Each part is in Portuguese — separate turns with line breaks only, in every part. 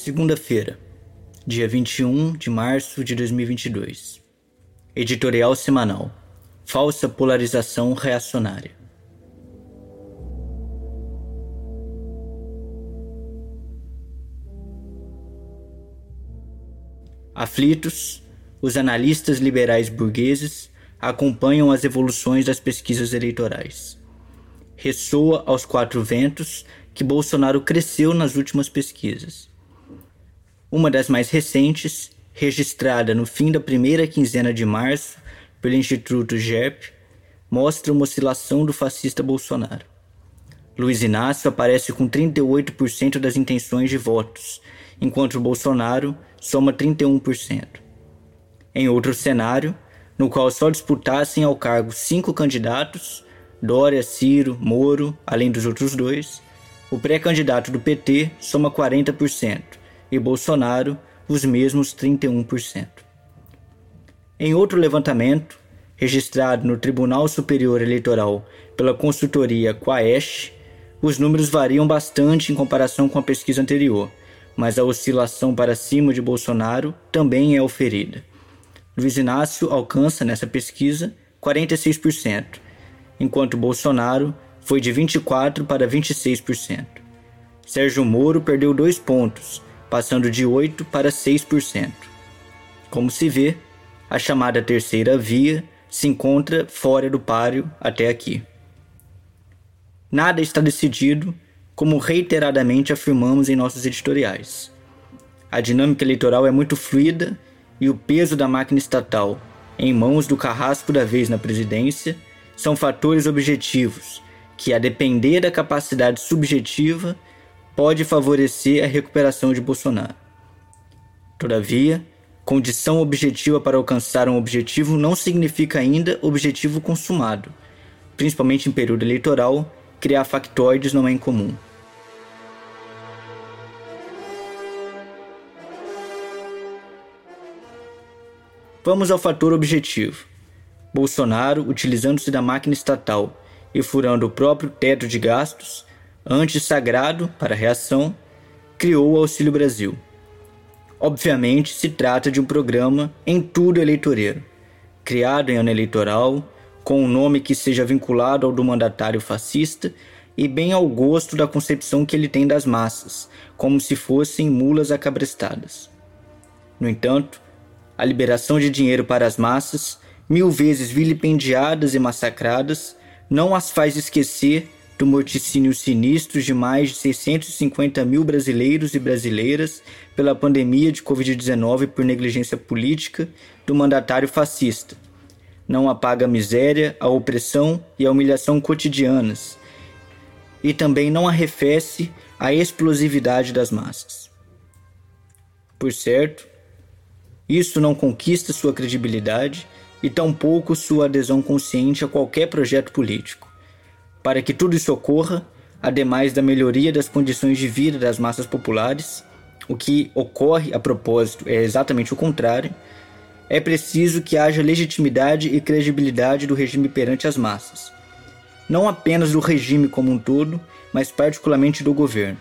Segunda-feira, dia 21 de março de 2022. Editorial semanal: Falsa polarização reacionária. Aflitos, os analistas liberais burgueses acompanham as evoluções das pesquisas eleitorais. Ressoa aos quatro ventos que Bolsonaro cresceu nas últimas pesquisas uma das mais recentes, registrada no fim da primeira quinzena de março pelo Instituto GERP, mostra uma oscilação do fascista Bolsonaro. Luiz Inácio aparece com 38% das intenções de votos, enquanto Bolsonaro soma 31%. Em outro cenário, no qual só disputassem ao cargo cinco candidatos, Dória, Ciro, Moro, além dos outros dois, o pré-candidato do PT soma 40%, e Bolsonaro os mesmos 31%. Em outro levantamento, registrado no Tribunal Superior Eleitoral pela consultoria Quaest, os números variam bastante em comparação com a pesquisa anterior, mas a oscilação para cima de Bolsonaro também é oferida. Luiz Inácio alcança nessa pesquisa 46%, enquanto Bolsonaro foi de 24% para 26%. Sérgio Moro perdeu dois pontos, passando de 8% para 6%. Como se vê, a chamada terceira via se encontra fora do páreo até aqui. Nada está decidido, como reiteradamente afirmamos em nossos editoriais. A dinâmica eleitoral é muito fluida e o peso da máquina estatal em mãos do carrasco da vez na presidência são fatores objetivos que, a depender da capacidade subjetiva, pode favorecer a recuperação de Bolsonaro. Todavia, condição objetiva para alcançar um objetivo não significa ainda objetivo consumado. Principalmente em período eleitoral, criar factoides não é incomum. Vamos ao fator objetivo. Bolsonaro, utilizando-se da máquina estatal e furando o próprio teto de gastos, antes sagrado para a reação, criou o Auxílio Brasil. Obviamente, se trata de um programa em tudo eleitoreiro, criado em ano eleitoral, com um nome que seja vinculado ao do mandatário fascista e bem ao gosto da concepção que ele tem das massas, como se fossem mulas acabrestadas. No entanto, a liberação de dinheiro para as massas, mil vezes vilipendiadas e massacradas, não as faz esquecer do morticínio sinistro de mais de 650 mil brasileiros e brasileiras pela pandemia de Covid-19 por negligência política do mandatário fascista. Não apaga a miséria, a opressão e a humilhação cotidianas, e também não arrefece a explosividade das massas. Por certo, isso não conquista sua credibilidade e tampouco sua adesão consciente a qualquer projeto político. Para que tudo isso ocorra, ademais da melhoria das condições de vida das massas populares, o que ocorre a propósito é exatamente o contrário, é preciso que haja legitimidade e credibilidade do regime perante as massas. Não apenas do regime como um todo, mas particularmente do governo.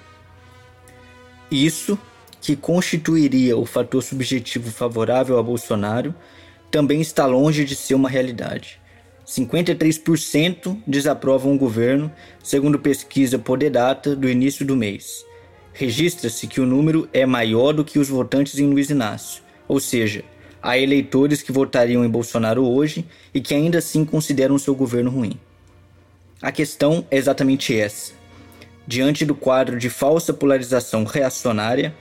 Isso, que constituiria o fator subjetivo favorável a Bolsonaro, também está longe de ser uma realidade. 53% desaprovam o governo, segundo pesquisa Podedata do início do mês. Registra-se que o número é maior do que os votantes em Luiz Inácio, ou seja, há eleitores que votariam em Bolsonaro hoje e que ainda assim consideram seu governo ruim. A questão é exatamente essa. Diante do quadro de falsa polarização reacionária,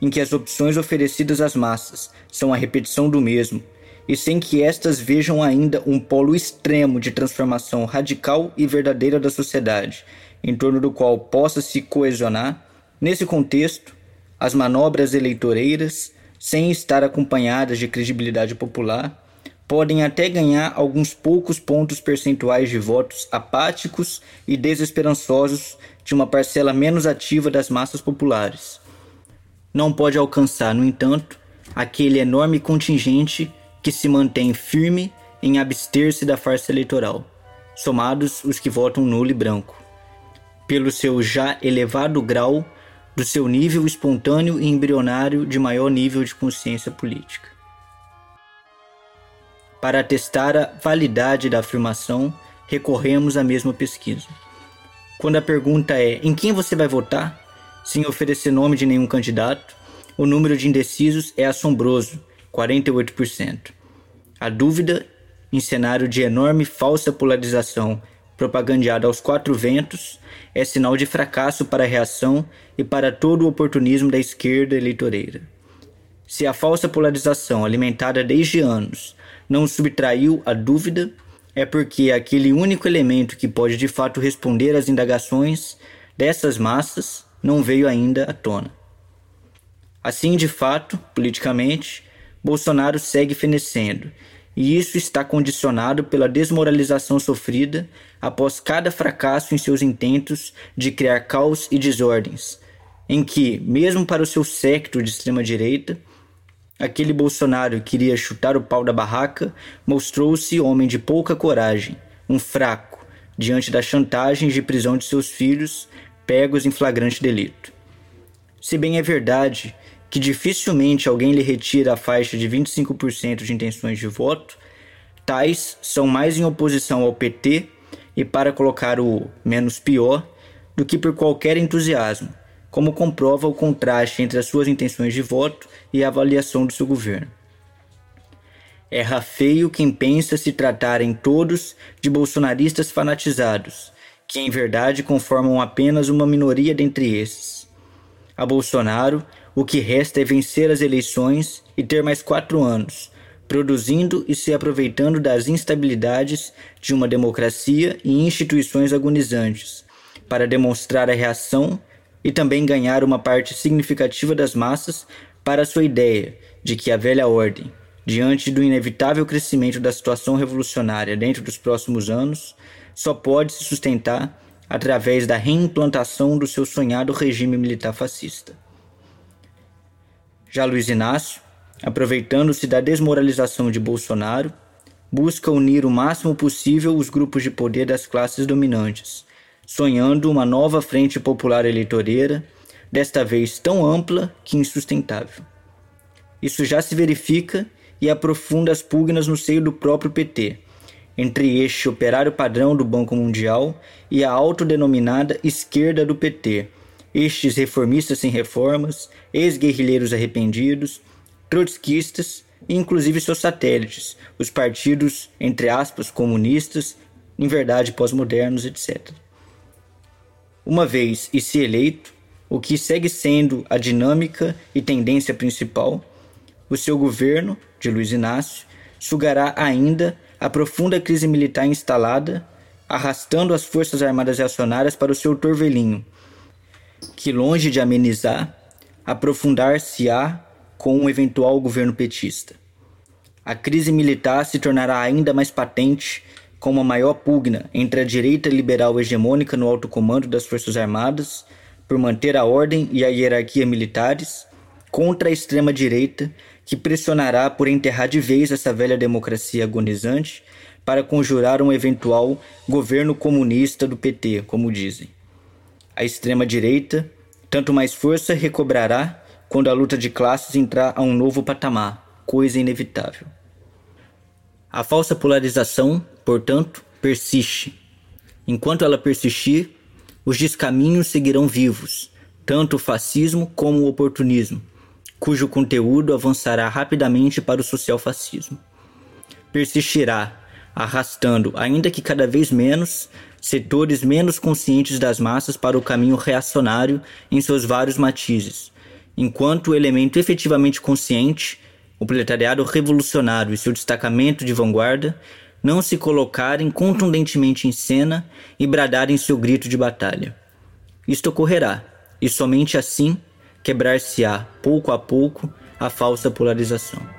em que as opções oferecidas às massas são a repetição do mesmo, e sem que estas vejam ainda um polo extremo de transformação radical e verdadeira da sociedade, em torno do qual possa se coesionar, nesse contexto, as manobras eleitoreiras, sem estar acompanhadas de credibilidade popular, podem até ganhar alguns poucos pontos percentuais de votos apáticos e desesperançosos de uma parcela menos ativa das massas populares. Não pode alcançar, no entanto, aquele enorme contingente que se mantém firme em abster-se da farsa eleitoral, somados os que votam nulo e branco, pelo seu já elevado grau do seu nível espontâneo e embrionário de maior nível de consciência política. Para atestar a validade da afirmação, recorremos à mesma pesquisa. Quando a pergunta é em quem você vai votar, sem oferecer nome de nenhum candidato, o número de indecisos é assombroso, 48%. A dúvida, em cenário de enorme falsa polarização propagandeada aos quatro ventos, é sinal de fracasso para a reação e para todo o oportunismo da esquerda eleitoreira. Se a falsa polarização alimentada desde anos não subtraiu a dúvida, é porque aquele único elemento que pode de fato responder às indagações dessas massas não veio ainda à tona. Assim, de fato, politicamente, Bolsonaro segue fenecendo, e isso está condicionado pela desmoralização sofrida após cada fracasso em seus intentos de criar caos e desordens, em que, mesmo para o seu séquito de extrema-direita, Aquele Bolsonaro que queria chutar o pau da barraca mostrou-se homem de pouca coragem, um fraco, diante das chantagens de prisão de seus filhos, pegos em flagrante delito. Se bem é verdade que dificilmente alguém lhe retira a faixa de 25% de intenções de voto, tais são mais em oposição ao PT e para colocar o menos pior do que por qualquer entusiasmo, como comprova o contraste entre as suas intenções de voto e a avaliação do seu governo. Erra feio quem pensa se tratarem todos de bolsonaristas fanatizados, que em verdade conformam apenas uma minoria dentre esses. A Bolsonaro, o que resta é vencer as eleições e ter mais quatro anos, produzindo e se aproveitando das instabilidades de uma democracia e instituições agonizantes, para demonstrar a reação e também ganhar uma parte significativa das massas para sua ideia de que a velha ordem, diante do inevitável crescimento da situação revolucionária dentro dos próximos anos, só pode se sustentar através da reimplantação do seu sonhado regime militar fascista. Já Luiz Inácio, aproveitando-se da desmoralização de Bolsonaro, busca unir o máximo possível os grupos de poder das classes dominantes, sonhando uma nova frente popular eleitoreira, desta vez tão ampla que insustentável. Isso já se verifica e aprofunda as pugnas no seio do próprio PT, entre este operário padrão do Banco Mundial e a autodenominada esquerda do PT, estes reformistas sem reformas, ex-guerrilheiros arrependidos, trotskistas e inclusive seus satélites, os partidos, entre aspas, comunistas, em verdade pós-modernos, etc. Uma vez e se eleito, o que segue sendo a dinâmica e tendência principal, o seu governo, de Luiz Inácio, sugará ainda a profunda crise militar instalada, arrastando as forças armadas reacionárias para o seu torvelinho, que longe de amenizar, aprofundar-se-á com um eventual governo petista. A crise militar se tornará ainda mais patente com uma maior pugna entre a direita liberal hegemônica no alto comando das Forças Armadas, por manter a ordem e a hierarquia militares, contra a extrema-direita, que pressionará por enterrar de vez essa velha democracia agonizante para conjurar um eventual governo comunista do PT, como dizem. A extrema-direita, tanto mais força recobrará quando a luta de classes entrar a um novo patamar, coisa inevitável. A falsa polarização portanto, persiste. Enquanto ela persistir, os descaminhos seguirão vivos, tanto o fascismo como o oportunismo, cujo conteúdo avançará rapidamente para o social-fascismo. Persistirá, arrastando, ainda que cada vez menos, setores menos conscientes das massas para o caminho reacionário em seus vários matizes, enquanto o elemento efetivamente consciente, o proletariado revolucionário e seu destacamento de vanguarda, não se colocarem contundentemente em cena e bradarem seu grito de batalha. Isto ocorrerá, e somente assim quebrar-se-á, pouco a pouco, a falsa polarização.